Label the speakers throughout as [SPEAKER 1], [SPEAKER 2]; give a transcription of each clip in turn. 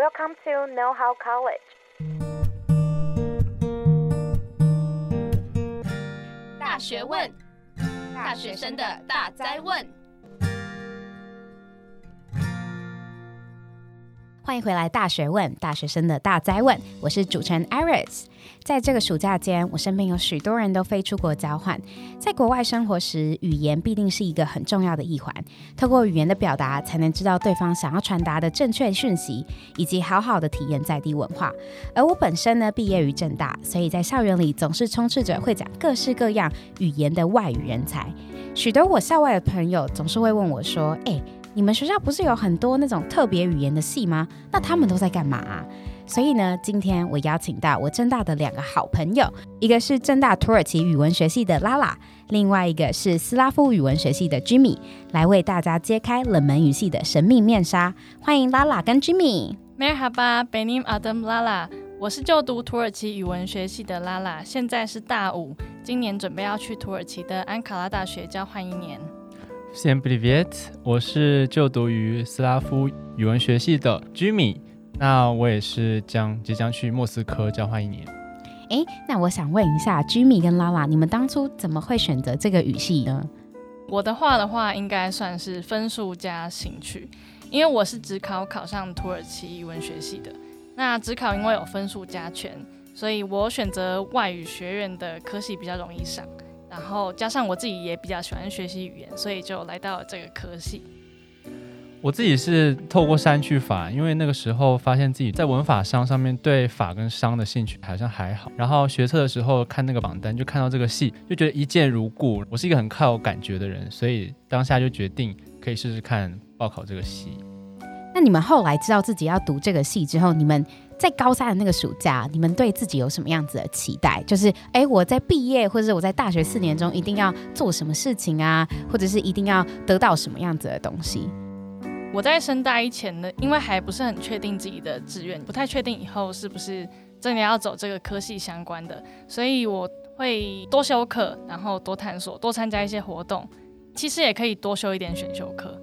[SPEAKER 1] Welcome to Know How College。
[SPEAKER 2] 大学问，大学生的大哉问。
[SPEAKER 3] 欢迎回来，《大学问》大学生的大哉问，我是主持人 Iris。在这个暑假间，我身边有许多人都飞出国交换，在国外生活时，语言必定是一个很重要的一环。透过语言的表达，才能知道对方想要传达的正确讯息，以及好好的体验在地文化。而我本身呢，毕业于正大，所以在校园里总是充斥着会讲各式各样语言的外语人才。许多我校外的朋友总是会问我说：“哎。”你们学校不是有很多那种特别语言的系吗？那他们都在干嘛啊？所以呢，今天我邀请到我政大的两个好朋友，一个是政大土耳其语文学系的拉拉，另外一个是斯拉夫语文学系的 Jimmy，来为大家揭开冷门语系的神秘面纱。欢迎拉拉跟 Jimmy。
[SPEAKER 4] Merhaba, benim adım Lala，我是就读土耳其语文学系的拉拉，现在是大五，今年准备要去土耳其的安卡拉大学交换一年。
[SPEAKER 5] Всем привет，我是就读于斯拉夫语文学系的 Jimmy，那我也是将即将去莫斯科交换一年。
[SPEAKER 3] 诶，那我想问一下 Jimmy 跟拉拉，你们当初怎么会选择这个语系呢？
[SPEAKER 4] 我的话的话，应该算是分数加兴趣，因为我是指考考上土耳其语文学系的。那指考因为有分数加权，所以我选择外语学院的科系比较容易上。 然后加上我自己也比较喜欢学习语言，所以就来到了这个科系。
[SPEAKER 5] 我自己是透过删去法，因为那个时候发现自己在文法商上面对法跟商的兴趣好像还好。然后学测的时候看那个榜单，就看到这个系，就觉得一见如故。我是一个很靠感觉的人，所以当下就决定可以试试看报考这个系。
[SPEAKER 3] 那你们后来知道自己要读这个系之后，你们？在高三的那个暑假，你们对自己有什么样子的期待？就是，哎，我在毕业或者是我在大学四年中一定要做什么事情啊，或者是一定要得到什么样子的东西？
[SPEAKER 4] 我在升大一前呢，因为还不是很确定自己的志愿，不太确定以后是不是真的要走这个科系相关的，所以我会多修课，然后多探索，多参加一些活动。其实也可以多修一点选修课。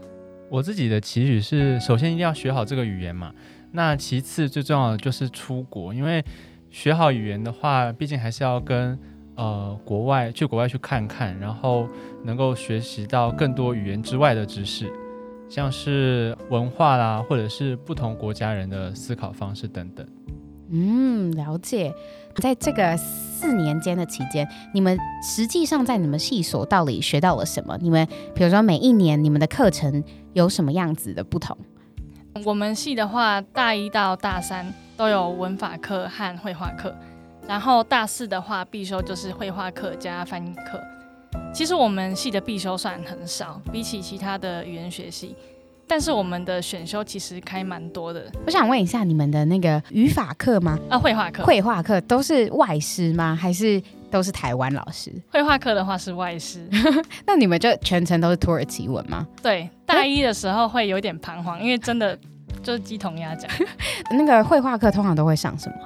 [SPEAKER 5] 我自己的期许是，首先一定要学好这个语言嘛。那其次最重要的就是出国，因为学好语言的话，毕竟还是要跟呃国外去国外去看看，然后能够学习到更多语言之外的知识，像是文化啦，或者是不同国家人的思考方式等等。
[SPEAKER 3] 嗯，了解。在这个四年间的期间，你们实际上在你们系所到底学到了什么？你们比如说每一年你们的课程有什么样子的不同？
[SPEAKER 4] 我们系的话，大一到大三都有文法课和绘画课，然后大四的话必修就是绘画课加翻译课。其实我们系的必修算很少，比起其他的语言学系，但是我们的选修其实开蛮多的。
[SPEAKER 3] 我想问一下，你们的那个语法课吗？
[SPEAKER 4] 啊，绘画课，
[SPEAKER 3] 绘画课都是外师吗？还是都是台湾老师？
[SPEAKER 4] 绘画课的话是外师，
[SPEAKER 3] 那你们就全程都是土耳其文吗？
[SPEAKER 4] 对。大一的时候会有点彷徨，因为真的就是鸡同鸭讲。
[SPEAKER 3] 那个绘画课通常都会上什么？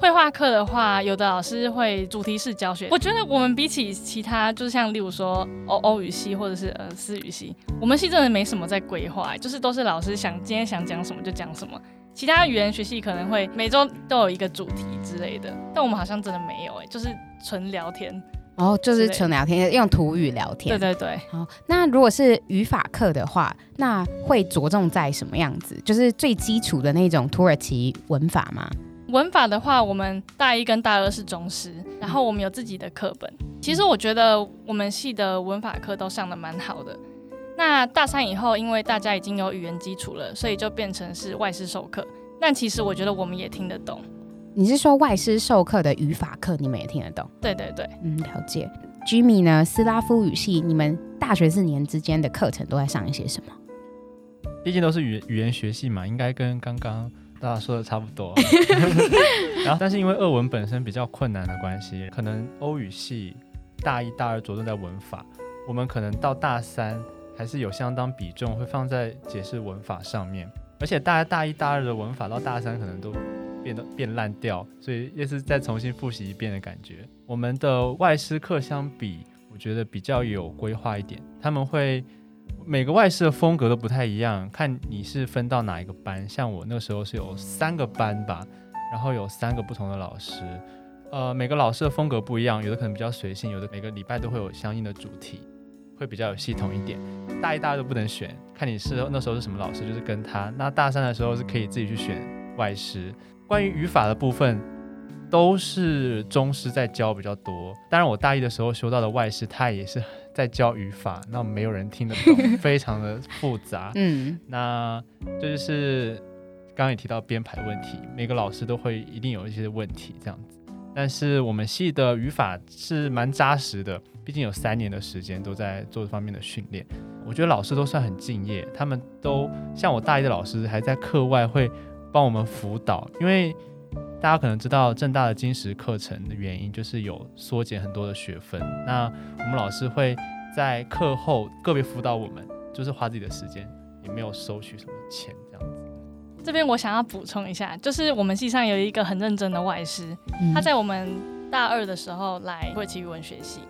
[SPEAKER 4] 绘画课的话，有的老师会主题式教学。我觉得我们比起其他，就是像例如说欧欧语系或者是呃私语系，我们系真的没什么在规划，就是都是老师想今天想讲什么就讲什么。其他语言学系可能会每周都有一个主题之类的，但我们好像真的没有哎，就是纯聊天。
[SPEAKER 3] 哦，就是纯聊天，用土语聊天。
[SPEAKER 4] 对对对。
[SPEAKER 3] 好，那如果是语法课的话，那会着重在什么样子？就是最基础的那种土耳其文法吗？
[SPEAKER 4] 文法的话，我们大一跟大二是中师，然后我们有自己的课本。其实我觉得我们系的文法课都上的蛮好的。那大三以后，因为大家已经有语言基础了，所以就变成是外师授课。但其实我觉得我们也听得懂。
[SPEAKER 3] 你是说外师授课的语法课，你们也听得懂？
[SPEAKER 4] 对对对，
[SPEAKER 3] 嗯，了解。Jimmy 呢？斯拉夫语系，你们大学四年之间的课程都在上一些什么？
[SPEAKER 5] 毕竟都是语语言学系嘛，应该跟刚刚大家说的差不多。然后，但是因为俄文本身比较困难的关系，可能欧语系大一、大二着重在文法，我们可能到大三还是有相当比重会放在解释文法上面，而且大家大一、大二的文法到大三可能都。变得变烂掉，所以也是再重新复习一遍的感觉。我们的外师课相比，我觉得比较有规划一点。他们会每个外师的风格都不太一样，看你是分到哪一个班。像我那时候是有三个班吧，然后有三个不同的老师，呃，每个老师的风格不一样，有的可能比较随性，有的每个礼拜都会有相应的主题，会比较有系统一点。大一、大二都不能选，看你是那时候是什么老师，就是跟他。那大三的时候是可以自己去选外师。关于语法的部分，都是中师在教比较多。当然，我大一的时候修到的外师，他也是。在教语法，那没有人听得懂，非常的复杂。嗯，那这就是刚刚也提到编排问题，每个老师都会一定有一些问题这样子。但是我们系的语法是蛮扎实的，毕竟有三年的时间都在做这方面的训练。我觉得老师都算很敬业，他们都像我大一的老师，还在课外会帮我们辅导，因为。大家可能知道正大的金石课程的原因，就是有缩减很多的学分。那我们老师会在课后个别辅导我们，就是花自己的时间，也没有收取什么钱这样子。
[SPEAKER 4] 这边我想要补充一下，就是我们系上有一个很认真的外师，他在我们大二的时候来土耳其语文学系，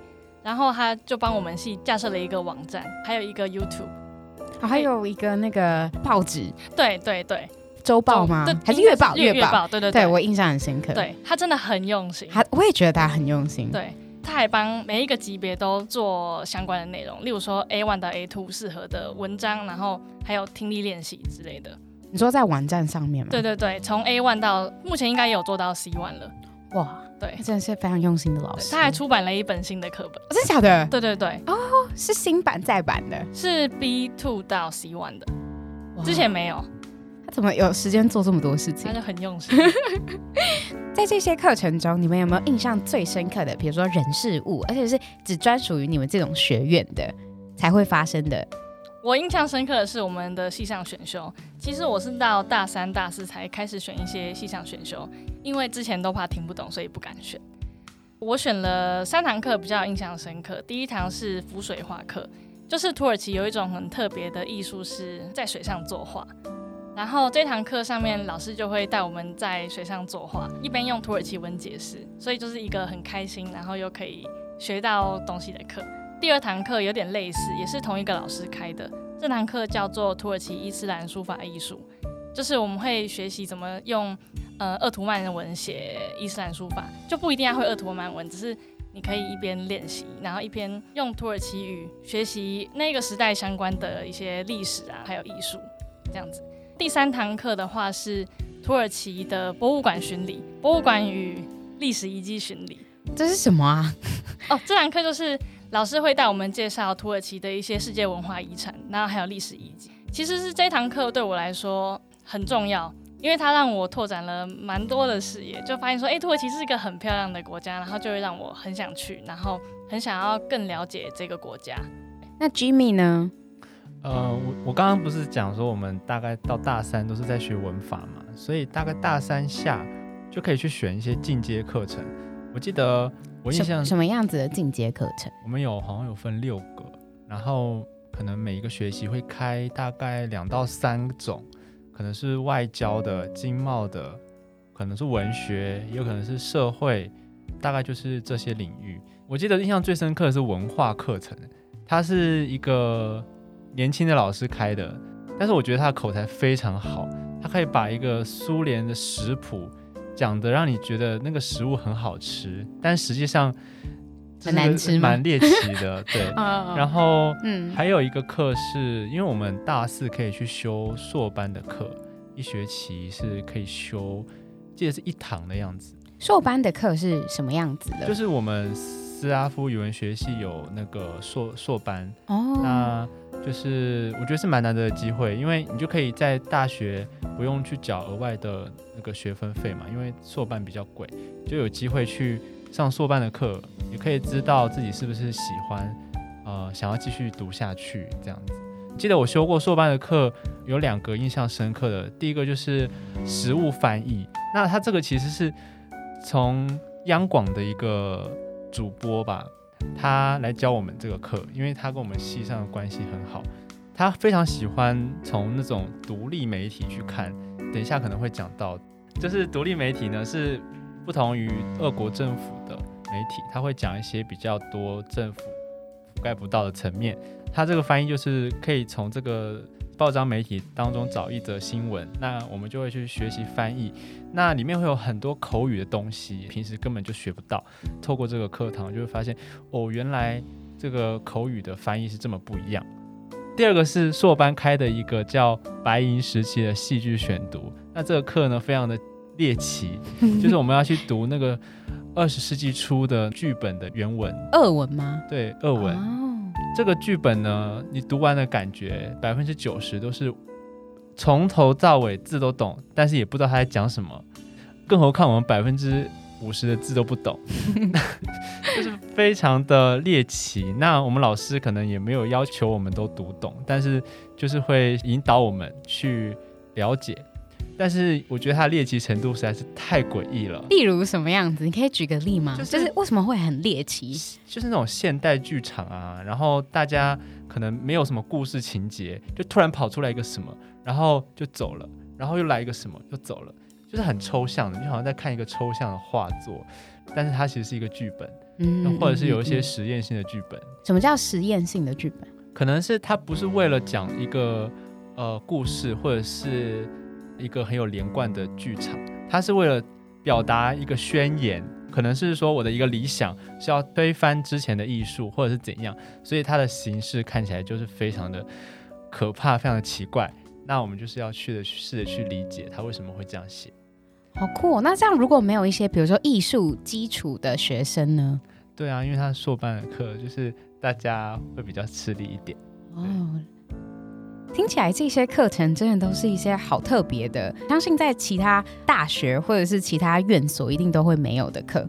[SPEAKER 4] 然后他就帮我们系架设了一个网站，还有一个 YouTube，、
[SPEAKER 3] 哦、还有一个那个报纸。
[SPEAKER 4] 对对对。
[SPEAKER 3] 周报吗？还是月报？
[SPEAKER 4] 月报，对对对，
[SPEAKER 3] 对我印象很深刻。
[SPEAKER 4] 对，他真的很用心，
[SPEAKER 3] 他我也觉得他很用心。
[SPEAKER 4] 对，他还帮每一个级别都做相关的内容，例如说 A one 到 A two 适合的文章，然后还有听力练习之类的。
[SPEAKER 3] 你说在网站上面吗？
[SPEAKER 4] 对对对，从 A one 到目前应该也有做到 C one 了。
[SPEAKER 3] 哇，
[SPEAKER 4] 对，
[SPEAKER 3] 真的是非常用心的老师。
[SPEAKER 4] 他还出版了一本新的课本。
[SPEAKER 3] 哦，真的假的？
[SPEAKER 4] 对对对。
[SPEAKER 3] 哦，是新版再版的，
[SPEAKER 4] 是 B two 到 C one 的，之前没有。
[SPEAKER 3] 他怎么有时间做这么多事情？
[SPEAKER 4] 他就很用心。
[SPEAKER 3] 在这些课程中，你们有没有印象最深刻的？比如说人事物，而且是只专属于你们这种学院的才会发生的。
[SPEAKER 4] 我印象深刻的是我们的系上选修。其实我是到大三、大四才开始选一些系上选修，因为之前都怕听不懂，所以不敢选。我选了三堂课比较印象深刻。第一堂是浮水画课，就是土耳其有一种很特别的艺术，是在水上作画。然后这堂课上面，老师就会带我们在水上作画，一边用土耳其文解释，所以就是一个很开心，然后又可以学到东西的课。第二堂课有点类似，也是同一个老师开的，这堂课叫做土耳其伊斯兰书法艺术，就是我们会学习怎么用呃鄂图曼文写伊斯兰书法，就不一定要会鄂图曼文，只是你可以一边练习，然后一边用土耳其语学习那个时代相关的一些历史啊，还有艺术这样子。第三堂课的话是土耳其的博物馆巡礼，博物馆与历史遗迹巡礼。
[SPEAKER 3] 这是什么啊？
[SPEAKER 4] 哦，这堂课就是老师会带我们介绍土耳其的一些世界文化遗产，然后还有历史遗迹。其实是这堂课对我来说很重要，因为它让我拓展了蛮多的视野，就发现说，哎，土耳其是一个很漂亮的国家，然后就会让我很想去，然后很想要更了解这个国家。
[SPEAKER 3] 那 Jimmy 呢？
[SPEAKER 5] 呃，我我刚刚不是讲说我们大概到大三都是在学文法嘛，所以大概大三下就可以去选一些进阶课程。我记得我印象
[SPEAKER 3] 什么样子的进阶课程？
[SPEAKER 5] 我们有好像有分六个，然后可能每一个学期会开大概两到三种，可能是外交的、经贸的，可能是文学，也有可能是社会，大概就是这些领域。我记得印象最深刻的是文化课程，它是一个。年轻的老师开的，但是我觉得他的口才非常好，他可以把一个苏联的食谱讲的让你觉得那个食物很好吃，但实际上
[SPEAKER 3] 很难吃，
[SPEAKER 5] 蛮猎奇的。对，然后嗯，还有一个课是因为我们大四可以去修硕班的课，一学期是可以修，记得是一堂的样子。
[SPEAKER 3] 硕班的课是什么样子的？
[SPEAKER 5] 就是我们斯拉夫语文学系有那个硕硕班哦，那。就是我觉得是蛮难得的机会，因为你就可以在大学不用去缴额外的那个学分费嘛，因为硕班比较贵，就有机会去上硕班的课，也可以知道自己是不是喜欢，呃，想要继续读下去这样子。记得我修过硕班的课，有两个印象深刻的，第一个就是实务翻译，那他这个其实是从央广的一个主播吧。他来教我们这个课，因为他跟我们系上的关系很好，他非常喜欢从那种独立媒体去看。等一下可能会讲到，就是独立媒体呢是不同于俄国政府的媒体，他会讲一些比较多政府覆盖不到的层面。他这个翻译就是可以从这个报章媒体当中找一则新闻，那我们就会去学习翻译。那里面会有很多口语的东西，平时根本就学不到。透过这个课堂，就会发现哦，原来这个口语的翻译是这么不一样。第二个是硕班开的一个叫“白银时期”的戏剧选读，那这个课呢非常的猎奇，就是我们要去读那个二十世纪初的剧本的原文。
[SPEAKER 3] 俄文吗？
[SPEAKER 5] 对，俄文。
[SPEAKER 3] 哦。
[SPEAKER 5] 这个剧本呢，你读完的感觉百分之九十都是从头到尾字都懂，但是也不知道他在讲什么。更何况我们百分之五十的字都不懂，就是非常的猎奇。那我们老师可能也没有要求我们都读懂，但是就是会引导我们去了解。但是我觉得它的猎奇程度实在是太诡异了。
[SPEAKER 3] 例如什么样子？你可以举个例吗？就是、就是、为什么会很猎奇？
[SPEAKER 5] 就是那种现代剧场啊，然后大家可能没有什么故事情节，就突然跑出来一个什么，然后就走了，然后又来一个什么，又走了。就是很抽象的，就好像在看一个抽象的画作，但是它其实是一个剧本，嗯，或者是有一些实验性的剧本。
[SPEAKER 3] 什么叫实验性的剧本？
[SPEAKER 5] 可能是它不是为了讲一个呃故事，或者是一个很有连贯的剧场，它是为了表达一个宣言，可能是说我的一个理想是要推翻之前的艺术，或者是怎样，所以它的形式看起来就是非常的可怕，非常的奇怪。那我们就是要去的试着去理解他为什么会这样写。
[SPEAKER 3] 好酷哦！那这样如果没有一些，比如说艺术基础的学生呢？
[SPEAKER 5] 对啊，因为他硕班的课就是大家会比较吃力一点。哦，
[SPEAKER 3] 听起来这些课程真的都是一些好特别的，相信在其他大学或者是其他院所一定都会没有的课。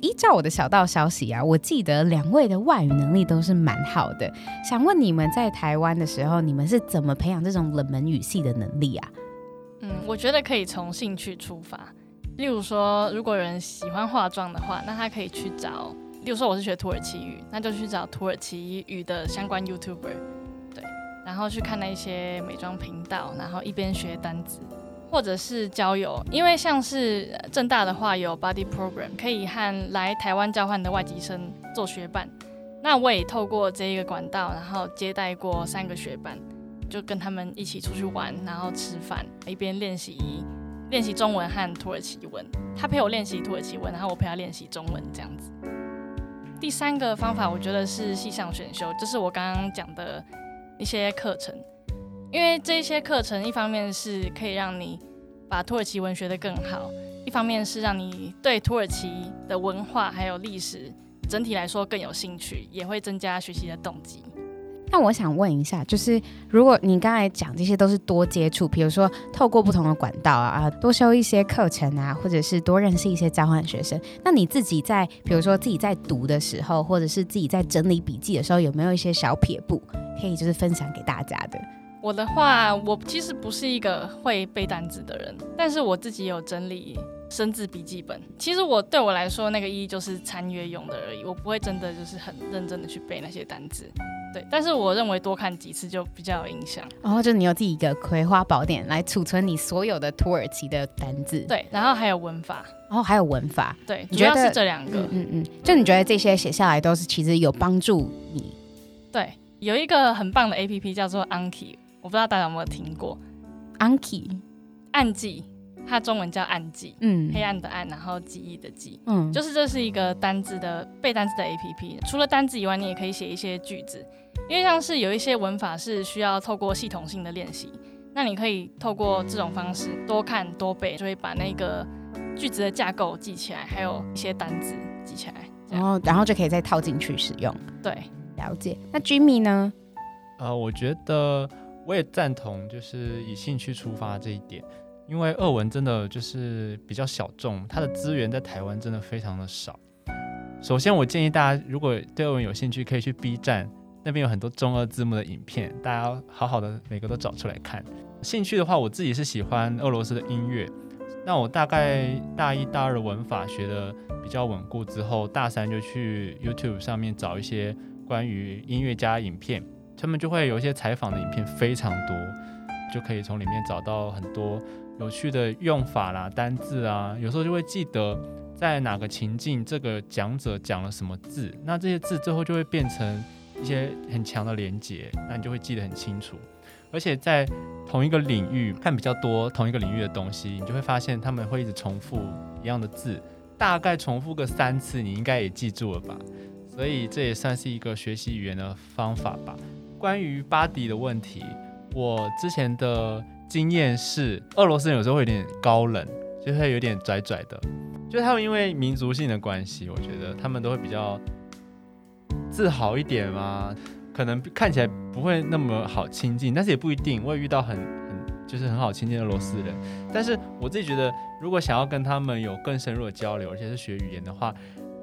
[SPEAKER 3] 依照我的小道消息啊，我记得两位的外语能力都是蛮好的。想问你们在台湾的时候，你们是怎么培养这种冷门语系的能力啊？
[SPEAKER 4] 嗯，我觉得可以从兴趣出发。例如说，如果有人喜欢化妆的话，那他可以去找，例如说我是学土耳其语，那就去找土耳其语的相关 YouTuber，然后去看那些美妆频道，然后一边学单词。或者是交友，因为像是正大的话有 body Program，可以和来台湾交换的外籍生做学伴。那我也透过这一个管道，然后接待过三个学伴，就跟他们一起出去玩，然后吃饭，一边练习练习中文和土耳其文。他陪我练习土耳其文，然后我陪他练习中文，这样子。第三个方法，我觉得是系上选修，就是我刚刚讲的一些课程。因为这些课程，一方面是可以让你把土耳其文学的更好，一方面是让你对土耳其的文化还有历史整体来说更有兴趣，也会增加学习的动机。
[SPEAKER 3] 那我想问一下，就是如果你刚才讲这些都是多接触，比如说透过不同的管道啊，多修一些课程啊，或者是多认识一些交换学生，那你自己在比如说自己在读的时候，或者是自己在整理笔记的时候，有没有一些小撇步可以就是分享给大家的？
[SPEAKER 4] 我的话，我其实不是一个会背单词的人，但是我自己有整理生字笔记本。其实我对我来说，那个意义就是参阅用的而已，我不会真的就是很认真的去背那些单词。对，但是我认为多看几次就比较有印象。
[SPEAKER 3] 然后就你有自己一个葵花宝典来储存你所有的土耳其的单字。
[SPEAKER 4] 对，然后还有文法。
[SPEAKER 3] 然后还有文法。
[SPEAKER 4] 对，主要是这两个。
[SPEAKER 3] 嗯嗯，嗯，就你觉得这些写下来都是其实有帮助你？
[SPEAKER 4] 对，有一个很棒的 APP 叫做 Anki。我不知道大家有没有听过
[SPEAKER 3] ，Anki
[SPEAKER 4] 暗记，它中文叫暗记，嗯，黑暗的暗，然后记忆的记，嗯，就是这是一个单字的背单字的 APP。除了单字以外，你也可以写一些句子，因为像是有一些文法是需要透过系统性的练习，那你可以透过这种方式多看多背，就会把那个句子的架构记起来，还有一些单字记起来，
[SPEAKER 3] 然后然后就可以再套进去使用。
[SPEAKER 4] 对，
[SPEAKER 3] 了解。那 Jimmy 呢？
[SPEAKER 5] 呃，我觉得。我也赞同，就是以兴趣出发这一点，因为俄文真的就是比较小众，它的资源在台湾真的非常的少。首先，我建议大家如果对俄文有兴趣，可以去 B 站，那边有很多中俄字幕的影片，大家好好的每个都找出来看。兴趣的话，我自己是喜欢俄罗斯的音乐，那我大概大一、大二文法学的比较稳固之后，大三就去 YouTube 上面找一些关于音乐家影片。他们就会有一些采访的影片，非常多，就可以从里面找到很多有趣的用法啦、单字啊。有时候就会记得在哪个情境，这个讲者讲了什么字，那这些字最后就会变成一些很强的连接，那你就会记得很清楚。而且在同一个领域看比较多同一个领域的东西，你就会发现他们会一直重复一样的字，大概重复个三次，你应该也记住了吧？所以这也算是一个学习语言的方法吧。关于巴迪的问题，我之前的经验是，俄罗斯人有时候会有点高冷，就会有点拽拽的，就他们因为民族性的关系，我觉得他们都会比较自豪一点嘛。可能看起来不会那么好亲近，但是也不一定。我也遇到很很就是很好亲近的俄罗斯人，但是我自己觉得，如果想要跟他们有更深入的交流，而且是学语言的话，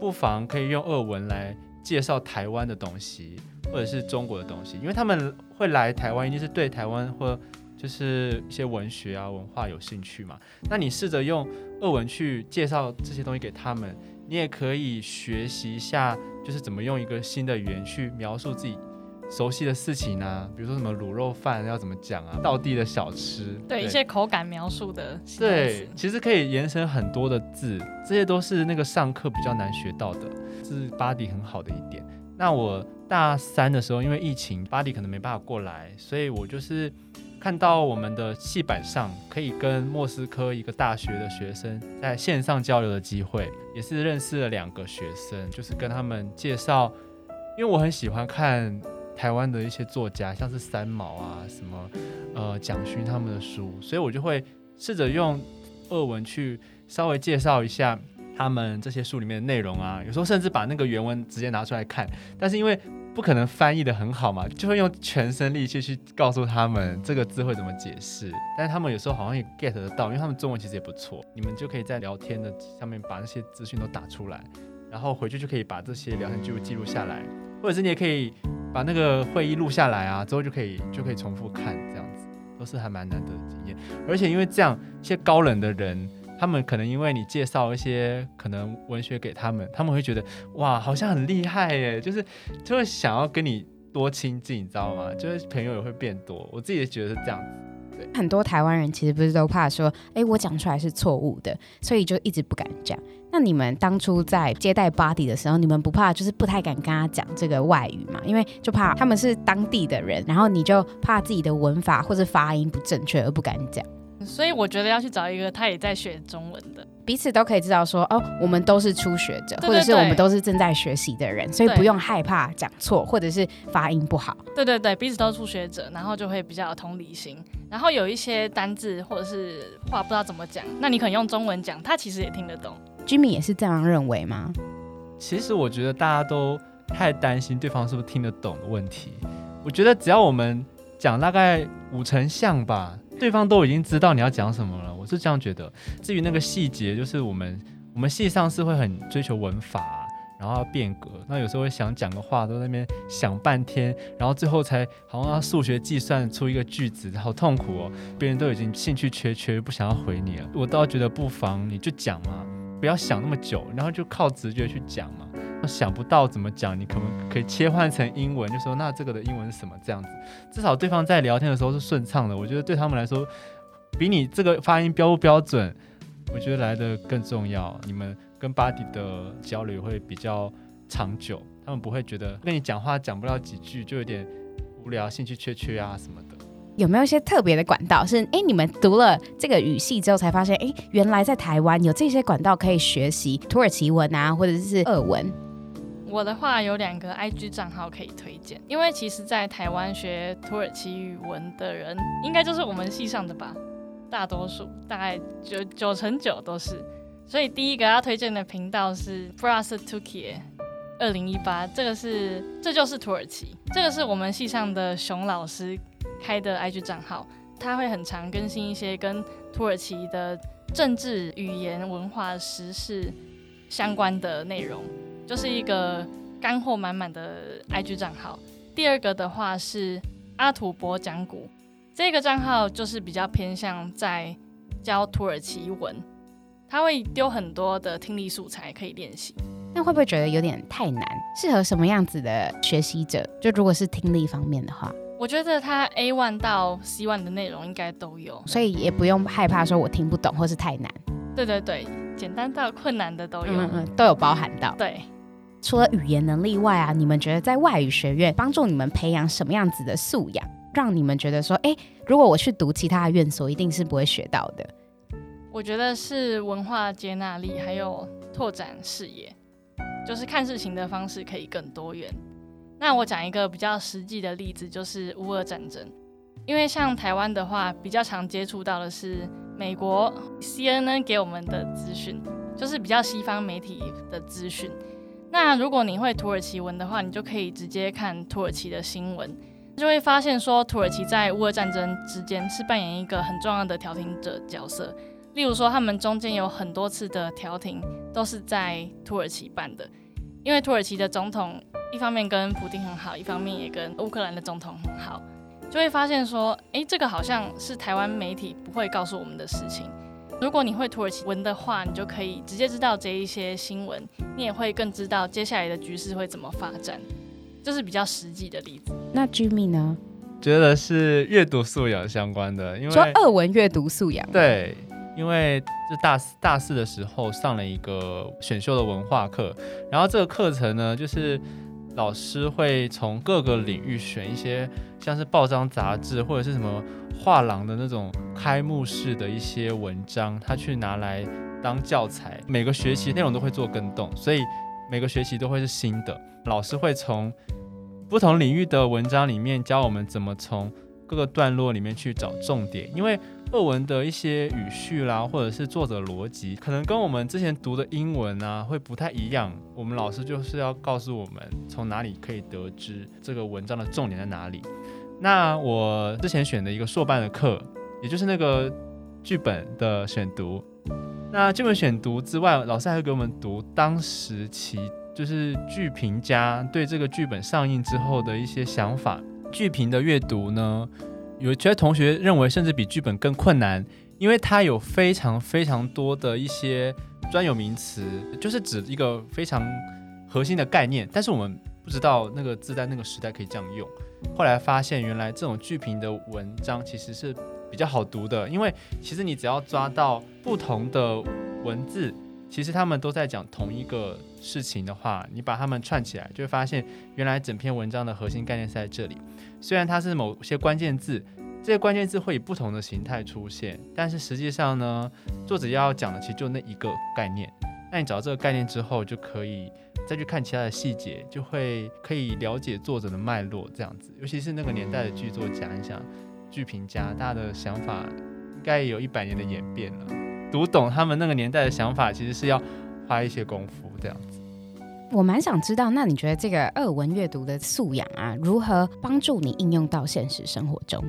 [SPEAKER 5] 不妨可以用俄文来介绍台湾的东西，或者是中国的东西，因为他们会来台湾，一定是对台湾或就是一些文学啊文化有兴趣嘛。那你试着用俄文去介绍这些东西给他们，你也可以学习一下，就是怎么用一个新的语言去描述自己。熟悉的事情啊，比如说什么卤肉饭要怎么讲啊，道地的小吃，
[SPEAKER 4] 对，对一些口感描述的，
[SPEAKER 5] 对，其实可以延伸很多的字，这些都是那个上课比较难学到的，这是 Buddy 很好的一点。那我大三的时候，因为疫情，Buddy 可能没办法过来，所以我就是看到我们的戏板上可以跟莫斯科一个大学的学生在线上交流的机会，也是认识了两个学生，就是跟他们介绍，因为我很喜欢看。台湾的一些作家，像是三毛啊，什么呃蒋勋他们的书，所以我就会试着用俄文去稍微介绍一下他们这些书里面的内容啊，有时候甚至把那个原文直接拿出来看，但是因为不可能翻译得很好嘛，就会用全身力气去告诉他们这个字会怎么解释，但是他们有时候好像也 get 得到，因为他们中文其实也不错，你们就可以在聊天的上面把那些资讯都打出来，然后回去就可以把这些聊天记录记录下来，或者是你也可以。把那个会议录下来啊，之后就可以就可以重复看，这样子都是还蛮难得的经验。而且因为这样，一些高冷的人，他们可能因为你介绍一些可能文学给他们，他们会觉得哇，好像很厉害耶，就是就会想要跟你多亲近，你知道吗？就是朋友也会变多。我自己也觉得是这样子。
[SPEAKER 3] 很多台湾人其实不是都怕说，哎，我讲出来是错误的，所以就一直不敢讲。那你们当初在接待 Buddy 的时候，你们不怕就是不太敢跟他讲这个外语嘛？因为就怕他们是当地的人，然后你就怕自己的文法或者发音不正确而不敢讲。
[SPEAKER 4] 所以我觉得要去找一个他也在学中文的，
[SPEAKER 3] 彼此都可以知道说哦，我们都是初学者，
[SPEAKER 4] 对对对，
[SPEAKER 3] 或者是我们都是正在学习的人，所以不用害怕讲错或者是发音不好。
[SPEAKER 4] 对对对，彼此都是初学者，然后就会比较有同理心。然后有一些单字或者是话不知道怎么讲，那你可能用中文讲，他其实也听得懂。
[SPEAKER 3] Jimmy 也是这样认为吗？
[SPEAKER 5] 其实我觉得大家都太担心对方是不是听得懂的问题。我觉得只要我们讲大概五成像吧，对方都已经知道你要讲什么了。我是这样觉得。至于那个细节，就是我们我们系上是会很追求文法，然后要变革。那有时候会想讲个话，都在那边想半天，然后最后才好像要数学计算出一个句子，好痛苦哦。别人都已经兴趣缺缺，不想要回你了。我倒觉得不妨你就讲嘛。不要想那么久，然后就靠直觉去讲嘛。想不到怎么讲，你可不可以切换成英文，就说那这个的英文是什么？这样子，至少对方在聊天的时候是顺畅的。我觉得对他们来说，比你这个发音标不标准，我觉得来的更重要。你们跟巴迪的交流会比较长久，他们不会觉得跟你讲话讲不了几句就有点无聊、兴趣缺缺啊什么的。
[SPEAKER 3] 有没有一些特别的管道？是哎，你们读了这个语系之后才发现，哎，原来在台湾有这些管道可以学习土耳其文啊，或者是俄文。
[SPEAKER 4] 我的话有两个 IG 账号可以推荐，因为其实，在台湾学土耳其语文的人，应该就是我们系上的吧，大多数大概九九成九都是。所以第一个要推荐的频道是 Brus Turkey 二零一八，这个是这就是土耳其，这个是我们系上的熊老师。开的 IG 账号，他会很常更新一些跟土耳其的政治、语言、文化、时事相关的内容，就是一个干货满满的 IG 账号。第二个的话是阿土伯讲古，这个账号就是比较偏向在教土耳其文，他会丢很多的听力素材可以练习。
[SPEAKER 3] 那会不会觉得有点太难？适合什么样子的学习者？就如果是听力方面的话。
[SPEAKER 4] 我觉得他 A one 到 C one 的内容应该都有，
[SPEAKER 3] 所以也不用害怕说我听不懂或是太难。
[SPEAKER 4] 对对对，简单到困难的都有，
[SPEAKER 3] 嗯嗯，都有包含到。
[SPEAKER 4] 对，
[SPEAKER 3] 除了语言能力外啊，你们觉得在外语学院帮助你们培养什么样子的素养，让你们觉得说，哎，如果我去读其他的院所，一定是不会学到的？
[SPEAKER 4] 我觉得是文化接纳力，还有拓展视野，就是看事情的方式可以更多元。那我讲一个比较实际的例子，就是乌俄战争。因为像台湾的话，比较常接触到的是美国 CNN 给我们的资讯，就是比较西方媒体的资讯。那如果你会土耳其文的话，你就可以直接看土耳其的新闻，就会发现说土耳其在乌俄战争之间是扮演一个很重要的调停者角色。例如说，他们中间有很多次的调停都是在土耳其办的，因为土耳其的总统一方面跟普丁很好，一方面也跟乌克兰的总统很好。就会发现说，诶，这个好像是台湾媒体不会告诉我们的事情。如果你会土耳其文的话，你就可以直接知道这一些新闻，你也会更知道接下来的局势会怎么发展。这是比较实际的例子。
[SPEAKER 3] 那 Jimmy 呢？
[SPEAKER 5] 觉得是阅读素养相关的，因为
[SPEAKER 3] 说俄文阅读素养。
[SPEAKER 5] 对，因为就大四大四的时候上了一个选修的文化课，然后这个课程呢，就是。老师会从各个领域选一些，像是报章杂志或者是什么画廊的那种开幕式的一些文章，他去拿来当教材。每个学期内容都会做更动，所以每个学期都会是新的。老师会从不同领域的文章里面教我们怎么从各个段落里面去找重点，因为。俄文的一些语序啦，或者是作者逻辑，可能跟我们之前读的英文啊会不太一样。我们老师就是要告诉我们从哪里可以得知这个文章的重点在哪里。那我之前选的一个硕班的课，也就是那个剧本的选读。那剧本选读之外，老师还会给我们读当时其就是剧评家对这个剧本上映之后的一些想法。剧评的阅读呢，有些同学认为，甚至比剧本更困难，因为它有非常非常多的一些专有名词，就是指一个非常核心的概念，但是我们不知道那个字在那个时代可以这样用。后来发现，原来这种剧评的文章其实是比较好读的，因为其实你只要抓到不同的文字，其实他们都在讲同一个事情的话，你把它们串起来，就会发现原来整篇文章的核心概念是在这里。虽然它是某些关键字，这些关键字会以不同的形态出现，但是实际上呢，作者要讲的其实就那一个概念。那你找到这个概念之后，就可以再去看其他的细节，就会可以了解作者的脉络这样子。尤其是那个年代的剧作家，你想剧评家，大家的想法应该有一百年的演变了。读懂他们那个年代的想法，其实是要花一些功夫这样子。
[SPEAKER 3] 我蛮想知道，那你觉得这个二文阅读的素养啊，如何帮助你应用到现实生活中？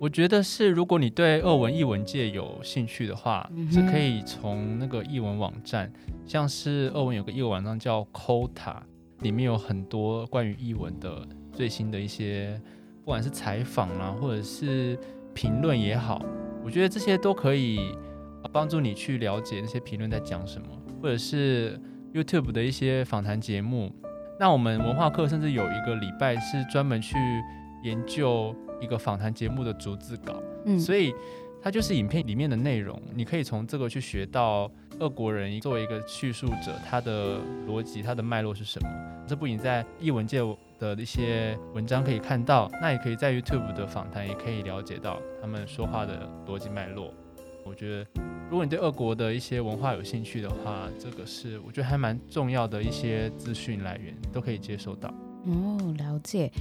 [SPEAKER 5] 我觉得是，如果你对二文译文界有兴趣的话，嗯、是可以从那个译文网站，像是二文有个译文网站叫 Quota，里面有很多关于译文的最新的一些，不管是采访啦，或者是评论也好，我觉得这些都可以帮助你去了解那些评论在讲什么，或者是。YouTube 的一些访谈节目，那我们文化课甚至有一个礼拜是专门去研究一个访谈节目的逐字稿，嗯，所以它就是影片里面的内容，你可以从这个去学到俄国人作为一个叙述者，他的逻辑、他的脉络是什么。这不仅在译文界的一些文章可以看到，那也可以在 YouTube 的访谈也可以了解到他们说话的逻辑脉络。我觉得，如果你对俄国的一些文化有兴趣的话，这个是我觉得还蛮重要的一些资讯来源，都可以接受到。
[SPEAKER 3] 哦，了解。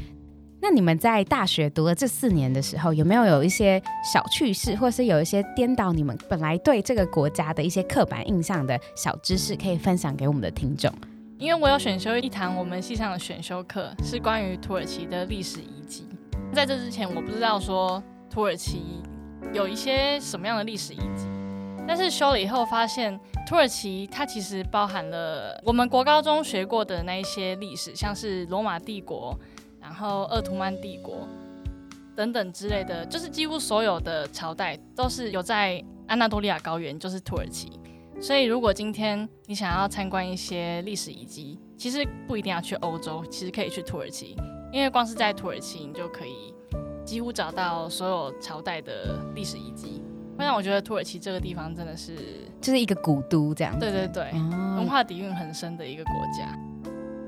[SPEAKER 3] 那你们在大学读了这四年的时候，有没有有一些小趣事，或是有一些颠倒你们本来对这个国家的一些刻板印象的小知识，可以分享给我们的听众？
[SPEAKER 4] 因为我有选修一堂我们系上的选修课，是关于土耳其的历史遗迹。在这之前，我不知道说土耳其。有一些什么样的历史遗迹，但是修了以后发现，土耳其它其实包含了我们国高中学过的那一些历史，像是罗马帝国，然后鄂图曼帝国等等之类的，就是几乎所有的朝代都是有在安纳多利亚高原，就是土耳其。所以如果今天你想要参观一些历史遗迹，其实不一定要去欧洲，其实可以去土耳其，因为光是在土耳其你就可以。几乎找到所有朝代的历史遗迹，会让我觉得土耳其这个地方真的是
[SPEAKER 3] 就是一个古都这样。
[SPEAKER 4] 对对对，哦、文化底蕴很深的一个国家。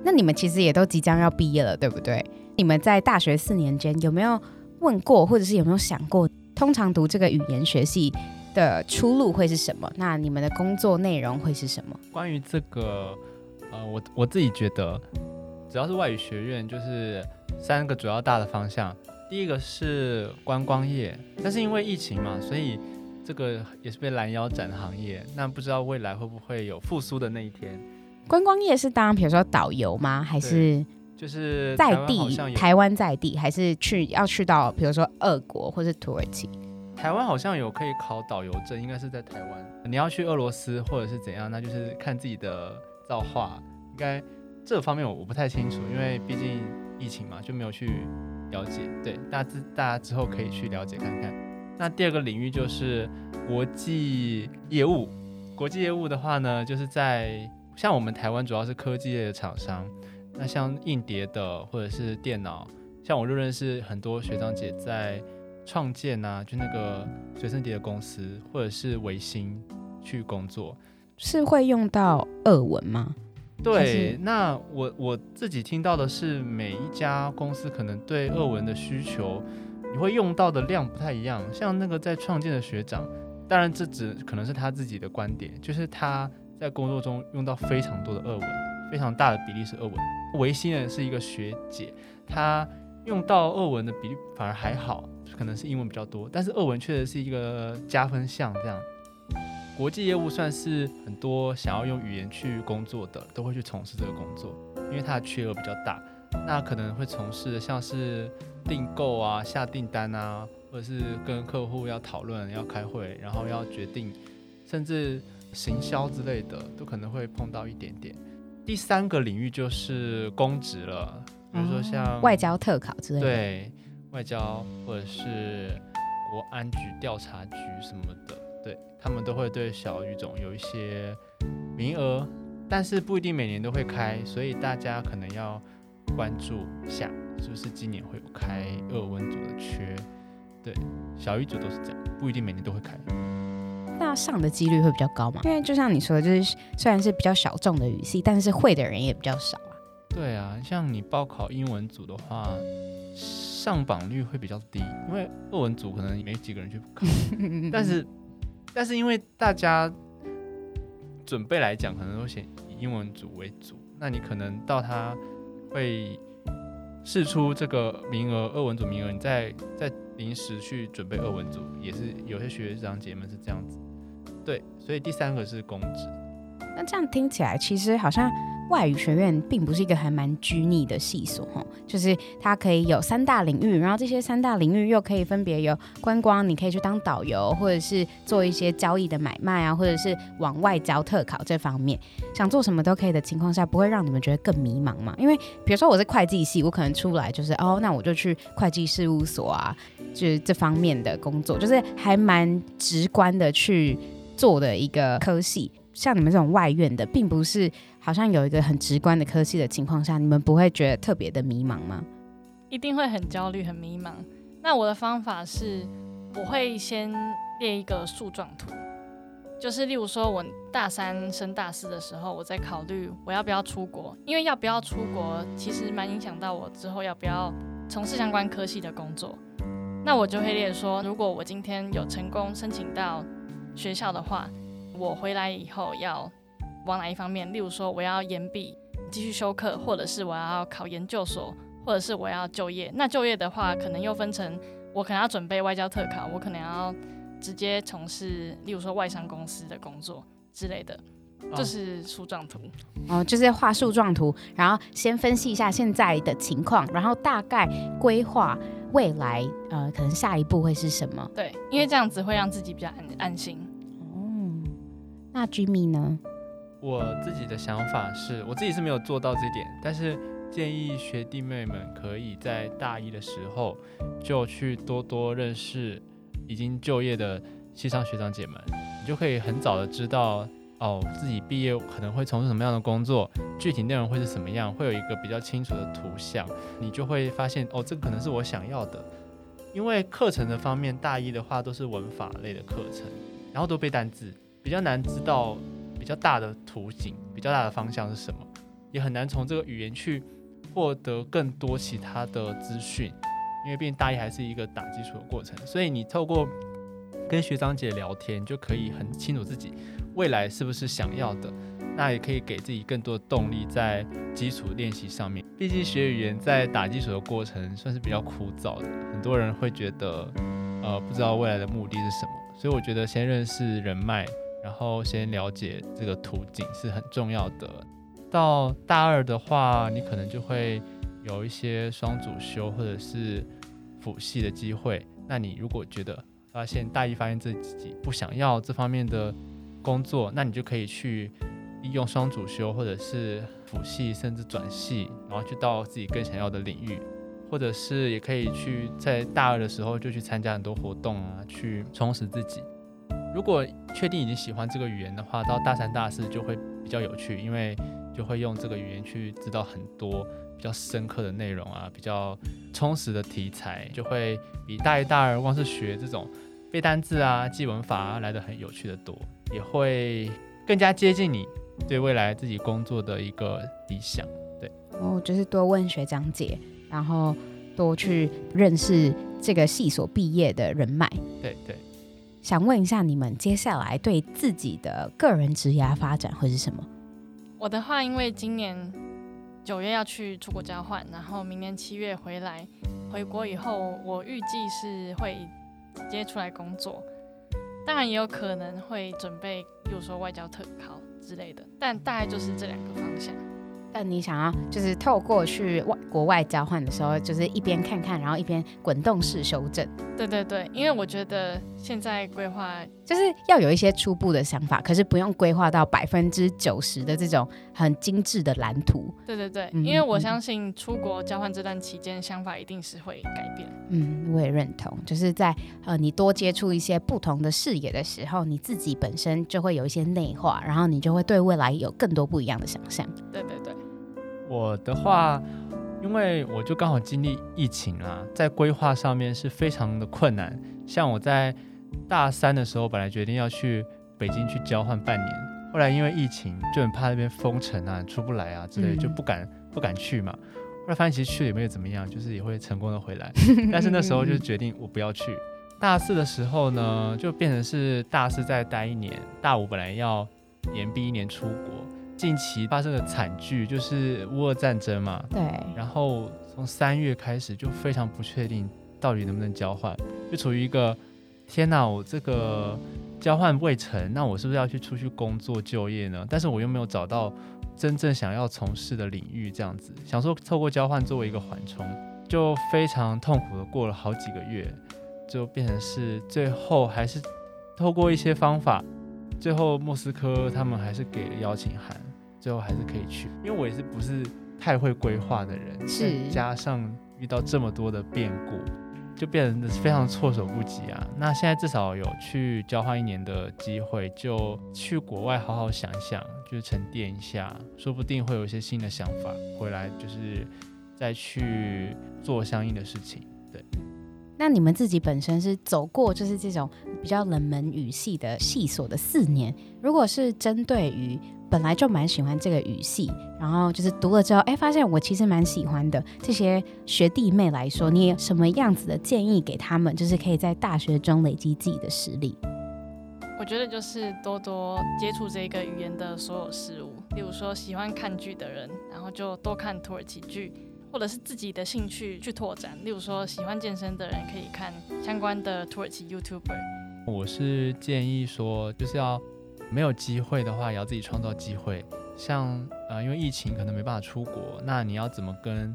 [SPEAKER 3] 那你们其实也都即将要毕业了，对不对？你们在大学四年间有没有问过，或者是有没有想过，通常读这个语言学系的出路会是什么？那你们的工作内容会是什么？
[SPEAKER 5] 关于这个，呃，我我自己觉得，只要是外语学院，就是三个主要大的方向。第一个是观光业，但是因为疫情嘛，所以这个也是被拦腰斩的行业。那不知道未来会不会有复苏的那一天？
[SPEAKER 3] 观光业是当比如说导游吗？还是
[SPEAKER 5] 就是
[SPEAKER 3] 在地台湾在地，还是去要去到比如说俄国或是土耳其？
[SPEAKER 5] 台湾好像有可以考导游证，应该是在台湾。你要去俄罗斯或者是怎样，那就是看自己的造化。应该这方面我我不太清楚，因为毕竟疫情嘛，就没有去。了解，对，大家之大家之后可以去了解看看。那第二个领域就是国际业务。国际业务的话呢，就是在像我们台湾主要是科技类的厂商，那像硬碟的或者是电脑，像我就认识很多学长姐在创建啊，就那个随身碟的公司，或者是维新去工作，
[SPEAKER 3] 是会用到俄文吗？
[SPEAKER 5] 对，那我我自己听到的是，每一家公司可能对俄文的需求，你会用到的量不太一样。像那个在创建的学长，当然这只可能是他自己的观点，就是他在工作中用到非常多的俄文，非常大的比例是俄文。维新的是一个学姐，她用到俄文的比例反而还好，可能是英文比较多，但是俄文确实是一个加分项这样。国际业务算是很多想要用语言去工作的，都会去从事这个工作，因为它的缺额比较大。那可能会从事像是订购啊、下订单啊，或者是跟客户要讨论、要开会，然后要决定，甚至行销之类的，都可能会碰到一点点。第三个领域就是公职了，比如说像、
[SPEAKER 3] 嗯、外交特考之类的，
[SPEAKER 5] 对，外交或者是国安局调查局什么的。对，他们都会对小语种有一些名额，但是不一定每年都会开，所以大家可能要关注下，是不是今年会有开俄文组的缺？对，小语组都是这样，不一定每年都会开。
[SPEAKER 3] 那上的几率会比较高嘛？因为就像你说的，就是虽然是比较小众的语系，但是会的人也比较少啊。
[SPEAKER 5] 对啊，像你报考英文组的话，上榜率会比较低，因为俄文组可能没几个人去考，但是。但是因为大家准备来讲，可能都选以英文组为主，那你可能到他会试出这个名额，二文组名额，你再再临时去准备二文组，也是有些学长姐们是这样子。对，所以第三个是公职。
[SPEAKER 3] 那这样听起来，其实好像。外语学院并不是一个还蛮拘泥的系所，哈，就是它可以有三大领域，然后这些三大领域又可以分别有观光，你可以去当导游，或者是做一些交易的买卖啊，或者是往外交特考这方面，想做什么都可以的情况下，不会让你们觉得更迷茫嘛？因为比如说我是会计系，我可能出来就是哦，那我就去会计事务所啊，就是这方面的工作，就是还蛮直观的去做的一个科系。像你们这种外院的，并不是好像有一个很直观的科系的情况下，你们不会觉得特别的迷茫吗？
[SPEAKER 4] 一定会很焦虑、很迷茫。那我的方法是，我会先列一个树状图，就是例如说，我大三升大四的时候，我在考虑我要不要出国，因为要不要出国，其实蛮影响到我之后要不要从事相关科系的工作。那我就会列说，如果我今天有成功申请到学校的话。我回来以后要往哪一方面？例如说，我要延毕继续修课，或者是我要考研究所，或者是我要就业。那就业的话，可能又分成我可能要准备外交特考，我可能要直接从事，例如说外商公司的工作之类的。这、就是树状图
[SPEAKER 3] 哦，就是画树状图，然后先分析一下现在的情况，然后大概规划未来，呃，可能下一步会是什么？
[SPEAKER 4] 对，因为这样子会让自己比较安安心。
[SPEAKER 3] 哦那 Jimmy 呢？
[SPEAKER 5] 我自己的想法是，我自己是没有做到这点，但是建议学弟妹们可以在大一的时候就去多多认识已经就业的系上学长姐们，你就可以很早的知道哦，自己毕业可能会从事什么样的工作，具体内容会是什么样，会有一个比较清楚的图像，你就会发现哦，这可能是我想要的。因为课程的方面，大一的话都是文法类的课程，然后都背单字。比较难知道比较大的图景，比较大的方向是什么。也很难从这个语言去获得更多其他的资讯，因为毕竟大一还是一个打基础的过程，所以你透过跟学长姐聊天，就可以很清楚自己未来是不是想要的。那也可以给自己更多的动力在基础练习上面。毕竟学语言在打基础的过程算是比较枯燥的，很多人会觉得，呃，不知道未来的目的是什么。所以我觉得先认识人脉，然后先了解这个途径是很重要的。到大二的话，你可能就会有一些双主修或者是辅系的机会。那你如果觉得发现大一发现自己不想要这方面的工作，那你就可以去。利用双主修或者是辅系，甚至转系，然后去到自己更想要的领域，或者是也可以去在大二的时候就去参加很多活动啊，去充实自己。如果确定已经喜欢这个语言的话，到大三、大四就会比较有趣，因为就会用这个语言去知道很多比较深刻的内容啊，比较充实的题材，就会比大一、大二光是学这种背单字啊、记文法啊来的很有趣的多，也会更加接近你。对未来自己工作的一个理想，
[SPEAKER 3] 对，哦就是多问学长姐，然后多去认识这个系所毕业的人脉，
[SPEAKER 5] 对对。
[SPEAKER 3] 想问一下你们接下来对自己的个人职涯发展会是什么？
[SPEAKER 4] 我的话，因为今年九月要去出国交换，然后明年七月回来，回国以后我预计是会直接出来工作，当然也有可能会准备，比如说外交特考。之类的，但大概就是这两个方向。
[SPEAKER 3] 但你想要就是透过去外国外交换的时候，就是一边看看，然后一边滚动式修正。
[SPEAKER 4] 对对对，因为我觉得现在规划
[SPEAKER 3] 就是要有一些初步的想法，可是不用规划到百分之九十的这种很精致的蓝图。
[SPEAKER 4] 对对对，嗯、因为我相信出国交换这段期间，想法一定是会改变。
[SPEAKER 3] 嗯，我也认同，就是在呃你多接触一些不同的视野的时候，你自己本身就会有一些内化，然后你就会对未来有更多不一样的想象。
[SPEAKER 4] 对对对。
[SPEAKER 5] 我的话，因为我就刚好经历疫情啦，在规划上面是非常的困难。像我在大三的时候，本来决定要去北京去交换半年，后来因为疫情，就很怕那边封城啊，出不来啊之类，就不敢不敢去嘛。后来发现其实去了也没有怎么样，就是也会成功的回来。但是那时候就决定我不要去。大四的时候呢，就变成是大四再待一年，大五本来要延毕一年出国。近期发生的惨剧就是乌俄战争嘛，
[SPEAKER 3] 对。
[SPEAKER 5] 然后从三月开始就非常不确定到底能不能交换，就处于一个天哪，我这个交换未成，那我是不是要去出去工作就业呢？但是我又没有找到真正想要从事的领域，这样子想说透过交换作为一个缓冲，就非常痛苦的过了好几个月，就变成是最后还是透过一些方法，最后莫斯科他们还是给了邀请函。最后还是可以去，因为我也是不是太会规划的人，
[SPEAKER 3] 是
[SPEAKER 5] 加上遇到这么多的变故，就变得非常措手不及啊。那现在至少有去交换一年的机会，就去国外好好想想，就是沉淀一下，说不定会有一些新的想法回来，就是再去做相应的事情。对，
[SPEAKER 3] 那你们自己本身是走过就是这种比较冷门语系的系所的四年，如果是针对于本来就蛮喜欢这个语系，然后就是读了之后，哎，发现我其实蛮喜欢的。这些学弟妹来说，你有什么样子的建议给他们？就是可以在大学中累积自己的实力。
[SPEAKER 4] 我觉得就是多多接触这个语言的所有事物，例如说喜欢看剧的人，然后就多看土耳其剧，或者是自己的兴趣去拓展。例如说喜欢健身的人可以看相关的土耳其 YouTuber。
[SPEAKER 5] 我是建议说，就是要。没有机会的话，也要自己创造机会。像呃，因为疫情可能没办法出国，那你要怎么跟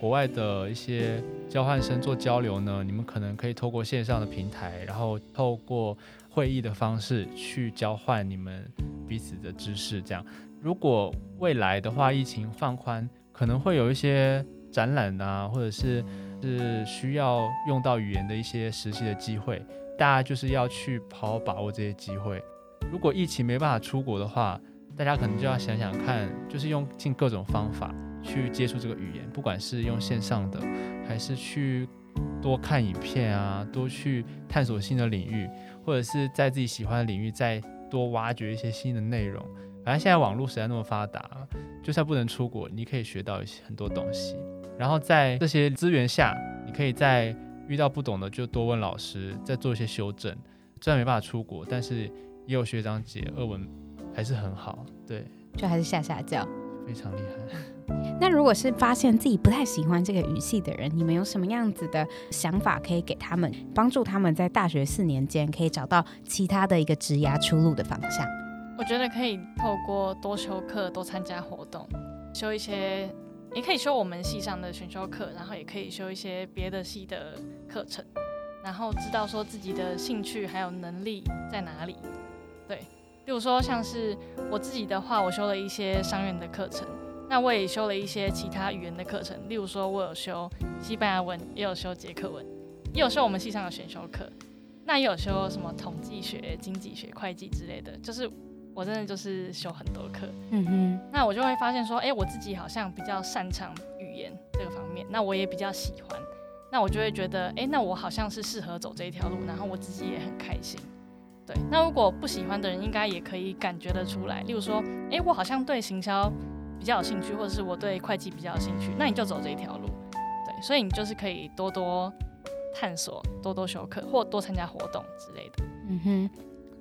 [SPEAKER 5] 国外的一些交换生做交流呢？你们可能可以透过线上的平台，然后透过会议的方式去交换你们彼此的知识。这样，如果未来的话，疫情放宽，可能会有一些展览啊，或者是是需要用到语言的一些实习的机会，大家就是要去好好把握这些机会。如果疫情没办法出国的话，大家可能就要想想看，就是用尽各种方法去接触这个语言，不管是用线上的，还是去多看影片啊，多去探索新的领域，或者是在自己喜欢的领域再多挖掘一些新的内容。
[SPEAKER 3] 反正现在网络实在那么发达，就算不能出国，你可以学到一些很多东西。然后在这些资源下，你可以在遇到不懂的就多问老师，再做一些修正。虽然没办法出国，但是也有学长姐，俄文还是很好。对，
[SPEAKER 5] 就还是下下叫，
[SPEAKER 3] 非常厉害。
[SPEAKER 5] 那如果是发现自己不太喜欢这个语系的人，你们有什么样子的想法可以给他们，帮助他们在大学四年间可以找到其他的一个职涯出路的方向？
[SPEAKER 4] 我觉得可以透过多修课、多参加活动，修一些。也可以修我们系上的选修课，然后也可以修一些别的系的课程，然后知道说自己的兴趣还有能力在哪里。对，比如说像是我自己的话，我修了一些商院的课程，那我也修了一些其他语言的课程，例如说我有修西班牙文，也有修捷克文，也有修我们系上的选修课，那也有修什么统计学、经济学、会计之类的，就是。我真的就是修很多课，嗯哼，那我就会发现说，哎、欸，我自己好像比较擅长语言这个方面，那我也比较喜欢，那我就会觉得，哎、欸，那我好像是适合走这一条路，然后我自己也很开心，对。那如果不喜欢的人，应该也可以感觉得出来，例如说，哎、欸，我好像对行销比较有兴趣，或者是我对会计比较有兴趣，那你就走这一条路，对。所以你就是可以多多探索，多多修课，或多参加活动之类的，嗯哼。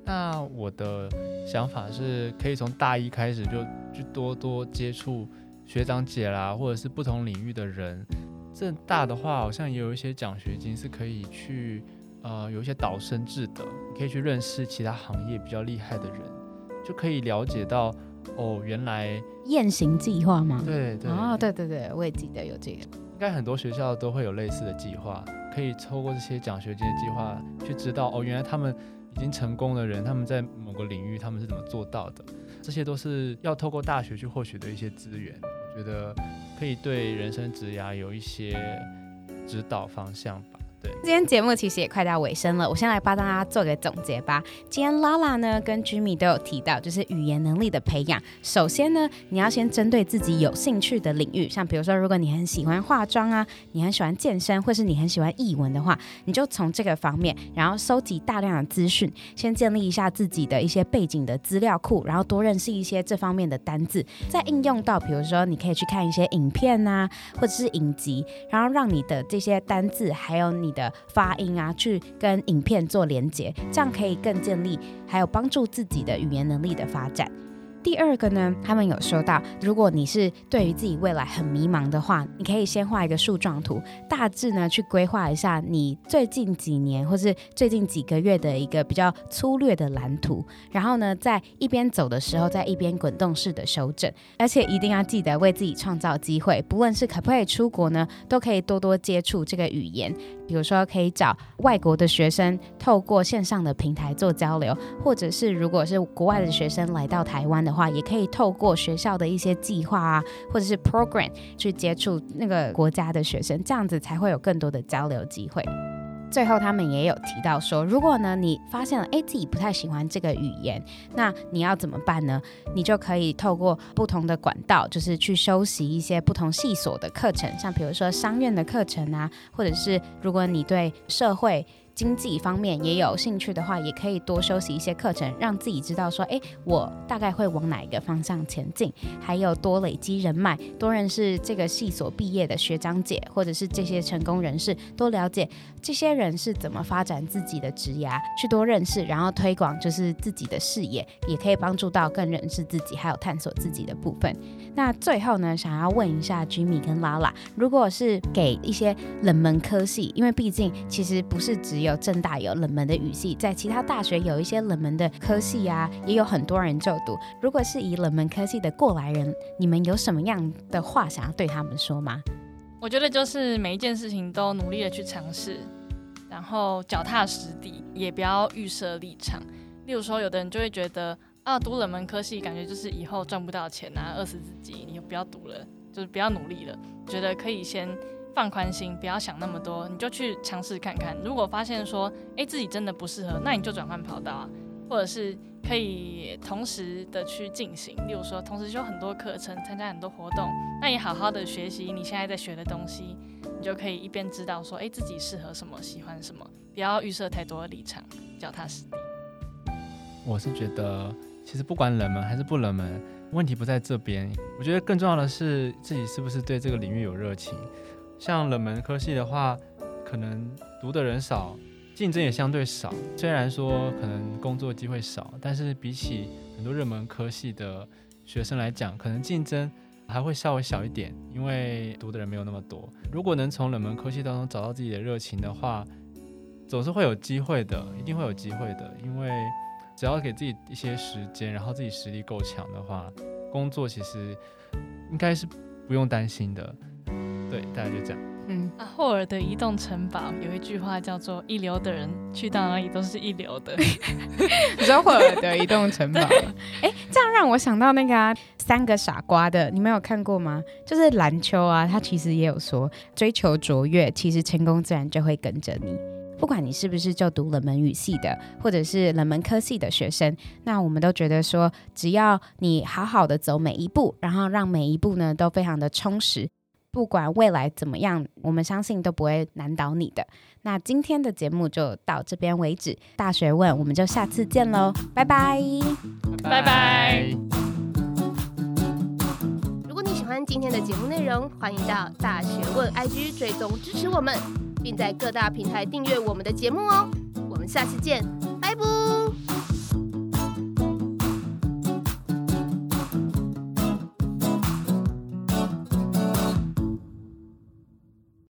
[SPEAKER 3] 那我的想法是，可以从大一开始就去多多接触学长姐啦，或者是不同领域的人。政大的话，好像也有一些奖学金是可以去，呃，有一些导生制的，你可以去认识其他行业比较厉害的人，就可以了解到，哦，原来
[SPEAKER 5] 雁行计划吗？
[SPEAKER 3] 对对
[SPEAKER 5] 哦，对对对，我也记得有这个。
[SPEAKER 3] 应该很多学校都会有类似的计划，可以透过这些奖学金的计划去知道，哦，原来他们。已经成功的人，他们在某个领域他们是怎么做到的？这些都是要透过大学去获取的一些资源，我觉得可以对人生职涯有一些指导方向今天节目其实也快到尾声了，我先来帮大家做个总结吧。今天拉拉呢跟 Jimmy 都有提到，就是语言能力的培养。首先呢，你要先针对自己有兴趣的领域，像比如说，如果你很喜欢化妆啊，你很喜欢健身，或是你很喜欢译文的话，你就从这个方面，然后收集大量的资讯，先建立一下自己的一些背景的资料库，然后多认识一些这方面的单字，再应用到，比如说你可以去看一些影片啊，或者是影集，然后让你的这些单字还有你的发音啊，去跟影片做连接，这样可以更建立，还有帮助自己的语言能力的发展。第二个呢，他们有说到，如果你是对于自己未来很迷茫的话，你可以先画一个树状图，大致呢去规划一下你最近几年或是最近几个月的一个比较粗略的蓝图，然后呢，在一边走的时候，在一边滚动式的修正，而且一定要记得为自己创造机会，不论是可不可以出国呢，都可以多多接触这个语言，比如说可以找外国的学生透过线上的平台做交流，或者是如果是国外的学生来到台湾的话，也可以透过学校的一些计划啊，或者是 program 去接触那个国家的学生，这样子才会有更多的交流机会。最后，他们也有提到说，如果呢你发现了哎自己不太喜欢这个语言，那你要怎么办呢？你就可以透过不同的管道，就是去修习一些不同系所的课程，像比如说商院的课程啊，或者是如果你对社会。经济方面也有兴趣的话，也可以多修习一些课程，让自己知道说，哎，我大概会往哪一个方向前进。还有多累积人脉，多认识这个系所毕业的学长姐，或者是这些成功人士，多了解这些人是怎么发展自己的职涯，去多认识，然后推广就是自己的视野，也可以帮助到更认识自己，还有探索自己的部分。那最后呢，想要问一下 Jimmy 跟 Lala，如果是给一些冷门科系，因为毕竟其实不是只有有正大有冷门的语系，在其他大学有一些冷门的科系啊，也有很多人就读。如果是以冷门科系的过来人，你们有什么样的话想要对他们说吗？
[SPEAKER 4] 我觉得就是每一件事情都努力的去尝试，然后脚踏实地，也不要预设立场。例如说，有的人就会觉得。啊，读冷门科系感觉就是以后赚不到钱啊，饿死自己。你就不要读了，就是不要努力了。觉得可以先放宽心，不要想那么多，你就去尝试看看。如果发现说，哎，自己真的不适合，那你就转换跑道啊，或者是可以同时的去进行。例如说，同时修很多课程，参加很多活动，那也好好的学习你现在在学的东西，你就可以一边知道说，哎，自己适合什么，喜欢什么，不要预设太多的立场，脚踏实地。
[SPEAKER 3] 我是觉得。其
[SPEAKER 5] 实不管冷门还是不冷门，问题不在这边。我觉得更重要的是自己是不是对这个领域有热情。像冷门科系的话，可能读的人少，竞争也相对少。虽然说可能工作机会少，但是比起很多热门科系的学生来讲，可能竞争还会稍微小一点，因为读的人没有那么多。如果能从冷门科系当中找到自己的热情的话，总是会有机会的，一定会有机会的。因为只要给自己一些时间，然后自己实力够强的话，工作其实应该是不用担心的。对，大概就这样。
[SPEAKER 4] 嗯，啊，霍尔的移动城堡有一句话叫做“一流的人去到哪里都是一流的”。
[SPEAKER 3] 你知道霍尔的移动城堡？哎，这样让我想到那个、啊、三个傻瓜的，你们有看过吗？就是蓝秋啊，他其实也有说，追求卓越，其实成功自然就会跟着你。不管你是不是就读冷门语系的，或者是冷门科系的学生，那我们都觉得说，只要你好好的走每一步，然后让每一步呢都非常的充实，不管未来怎么样，我们相信都不会难倒你的。那今天的节目就到这边为止，大学问，我们就下次见喽，拜拜，
[SPEAKER 4] 拜拜。
[SPEAKER 2] 如果你喜欢今天的节目内容，欢迎到大学问 IG 追踪支持我们。并在各大平台订阅我们的节目哦，我们下次见，拜拜。